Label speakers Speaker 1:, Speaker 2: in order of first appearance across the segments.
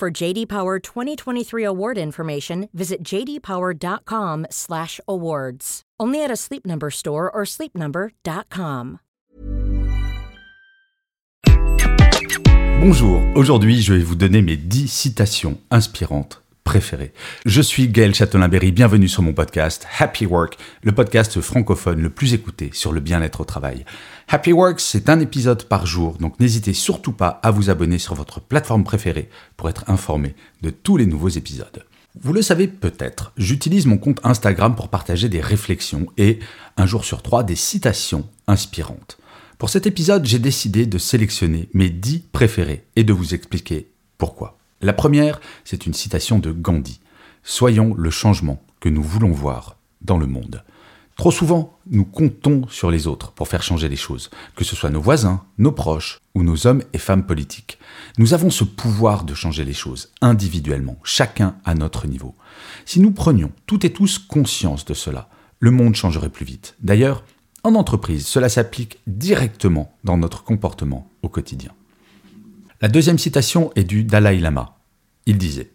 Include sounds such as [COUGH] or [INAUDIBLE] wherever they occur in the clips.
Speaker 1: For JD Power 2023 award information, visit jdpower.com/awards. Only at a Sleep Number store or sleepnumber.com.
Speaker 2: Bonjour, aujourd'hui je vais vous donner mes 10 citations inspirantes Je suis Gaël Châtelain-Berry, bienvenue sur mon podcast Happy Work, le podcast francophone le plus écouté sur le bien-être au travail. Happy Work, c'est un épisode par jour, donc n'hésitez surtout pas à vous abonner sur votre plateforme préférée pour être informé de tous les nouveaux épisodes. Vous le savez peut-être, j'utilise mon compte Instagram pour partager des réflexions et, un jour sur trois, des citations inspirantes. Pour cet épisode, j'ai décidé de sélectionner mes 10 préférés et de vous expliquer pourquoi. La première, c'est une citation de Gandhi. Soyons le changement que nous voulons voir dans le monde. Trop souvent, nous comptons sur les autres pour faire changer les choses, que ce soit nos voisins, nos proches ou nos hommes et femmes politiques. Nous avons ce pouvoir de changer les choses individuellement, chacun à notre niveau. Si nous prenions toutes et tous conscience de cela, le monde changerait plus vite. D'ailleurs, en entreprise, cela s'applique directement dans notre comportement au quotidien. La deuxième citation est du Dalai Lama. Il disait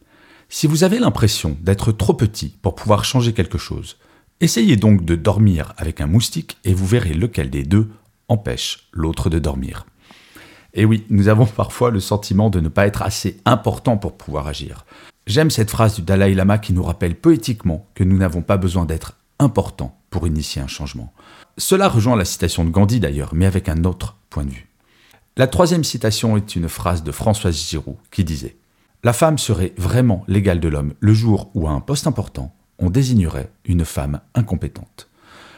Speaker 2: Si vous avez l'impression d'être trop petit pour pouvoir changer quelque chose, essayez donc de dormir avec un moustique et vous verrez lequel des deux empêche l'autre de dormir. Et oui, nous avons [LAUGHS] parfois le sentiment de ne pas être assez important pour pouvoir agir. J'aime cette phrase du Dalai Lama qui nous rappelle poétiquement que nous n'avons pas besoin d'être important pour initier un changement. Cela rejoint la citation de Gandhi d'ailleurs, mais avec un autre point de vue. La troisième citation est une phrase de Françoise Giroud qui disait La femme serait vraiment l'égale de l'homme le jour où à un poste important, on désignerait une femme incompétente.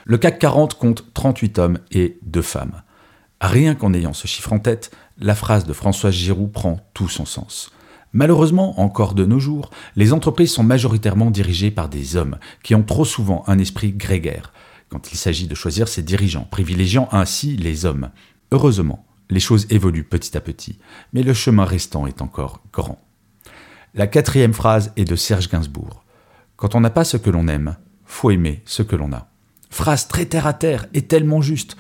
Speaker 2: Le CAC 40 compte 38 hommes et 2 femmes. Rien qu'en ayant ce chiffre en tête, la phrase de Françoise Giroud prend tout son sens. Malheureusement, encore de nos jours, les entreprises sont majoritairement dirigées par des hommes qui ont trop souvent un esprit grégaire, quand il s'agit de choisir ses dirigeants, privilégiant ainsi les hommes. Heureusement, les choses évoluent petit à petit, mais le chemin restant est encore grand. La quatrième phrase est de Serge Gainsbourg. Quand on n'a pas ce que l'on aime, faut aimer ce que l'on a. Phrase très terre à terre et tellement juste.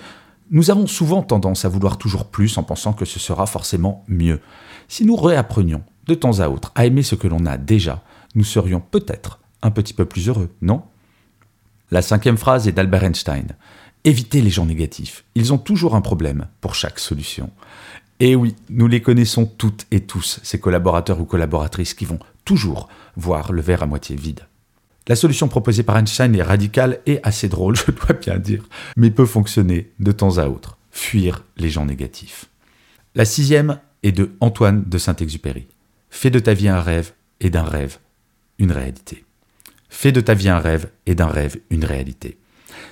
Speaker 2: Nous avons souvent tendance à vouloir toujours plus en pensant que ce sera forcément mieux. Si nous réapprenions de temps à autre à aimer ce que l'on a déjà, nous serions peut-être un petit peu plus heureux, non? La cinquième phrase est d'Albert Einstein. Évitez les gens négatifs. Ils ont toujours un problème pour chaque solution. Et oui, nous les connaissons toutes et tous, ces collaborateurs ou collaboratrices qui vont toujours voir le verre à moitié vide. La solution proposée par Einstein est radicale et assez drôle, [LAUGHS] je dois bien dire, mais peut fonctionner de temps à autre. Fuir les gens négatifs. La sixième est de Antoine de Saint-Exupéry. Fais de ta vie un rêve et d'un rêve une réalité. Fais de ta vie un rêve et d'un rêve une réalité.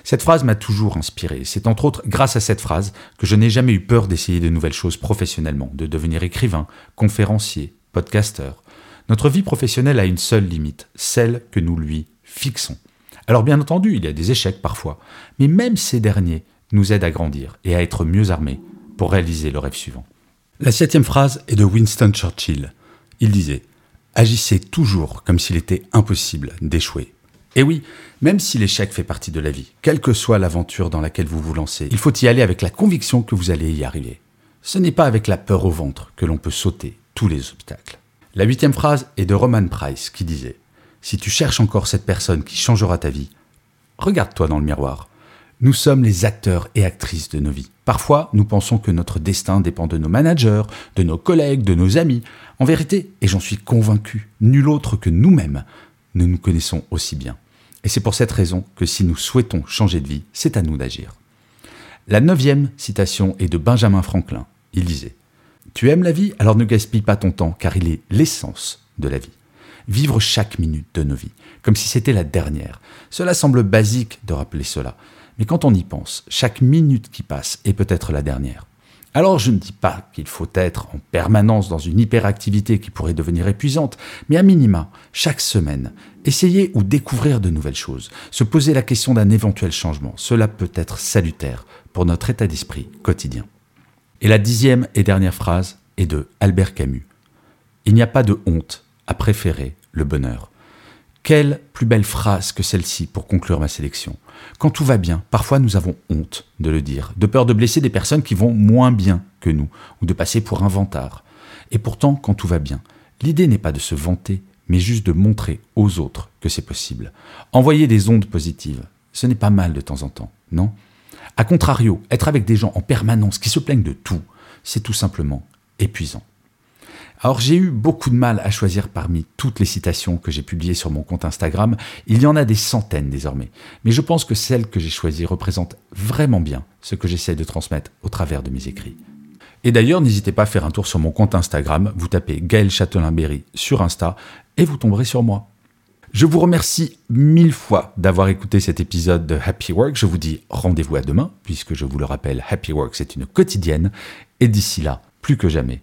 Speaker 2: Cette phrase m'a toujours inspiré. C'est entre autres grâce à cette phrase que je n'ai jamais eu peur d'essayer de nouvelles choses professionnellement, de devenir écrivain, conférencier, podcasteur. Notre vie professionnelle a une seule limite, celle que nous lui fixons. Alors bien entendu, il y a des échecs parfois, mais même ces derniers nous aident à grandir et à être mieux armés pour réaliser le rêve suivant. La septième phrase est de Winston Churchill. Il disait agissez toujours comme s'il était impossible d'échouer. Et oui, même si l'échec fait partie de la vie, quelle que soit l'aventure dans laquelle vous vous lancez, il faut y aller avec la conviction que vous allez y arriver. Ce n'est pas avec la peur au ventre que l'on peut sauter tous les obstacles. La huitième phrase est de Roman Price qui disait Si tu cherches encore cette personne qui changera ta vie, regarde-toi dans le miroir. Nous sommes les acteurs et actrices de nos vies. Parfois, nous pensons que notre destin dépend de nos managers, de nos collègues, de nos amis. En vérité, et j'en suis convaincu, nul autre que nous-mêmes ne nous connaissons aussi bien. Et c'est pour cette raison que si nous souhaitons changer de vie, c'est à nous d'agir. La neuvième citation est de Benjamin Franklin. Il disait Tu aimes la vie, alors ne gaspille pas ton temps, car il est l'essence de la vie. Vivre chaque minute de nos vies, comme si c'était la dernière. Cela semble basique de rappeler cela, mais quand on y pense, chaque minute qui passe est peut-être la dernière. Alors je ne dis pas qu'il faut être en permanence dans une hyperactivité qui pourrait devenir épuisante, mais à minima, chaque semaine, essayer ou découvrir de nouvelles choses, se poser la question d'un éventuel changement, cela peut être salutaire pour notre état d'esprit quotidien. Et la dixième et dernière phrase est de Albert Camus. Il n'y a pas de honte à préférer le bonheur. Quelle plus belle phrase que celle-ci pour conclure ma sélection. Quand tout va bien, parfois nous avons honte de le dire, de peur de blesser des personnes qui vont moins bien que nous, ou de passer pour un vantard. Et pourtant, quand tout va bien, l'idée n'est pas de se vanter, mais juste de montrer aux autres que c'est possible. Envoyer des ondes positives, ce n'est pas mal de temps en temps, non? A contrario, être avec des gens en permanence qui se plaignent de tout, c'est tout simplement épuisant. Alors j'ai eu beaucoup de mal à choisir parmi toutes les citations que j'ai publiées sur mon compte Instagram. Il y en a des centaines désormais. Mais je pense que celles que j'ai choisies représentent vraiment bien ce que j'essaie de transmettre au travers de mes écrits. Et d'ailleurs, n'hésitez pas à faire un tour sur mon compte Instagram. Vous tapez Gaël Châtelain-Berry sur Insta et vous tomberez sur moi. Je vous remercie mille fois d'avoir écouté cet épisode de Happy Work. Je vous dis rendez-vous à demain, puisque je vous le rappelle, Happy Work, c'est une quotidienne. Et d'ici là, plus que jamais,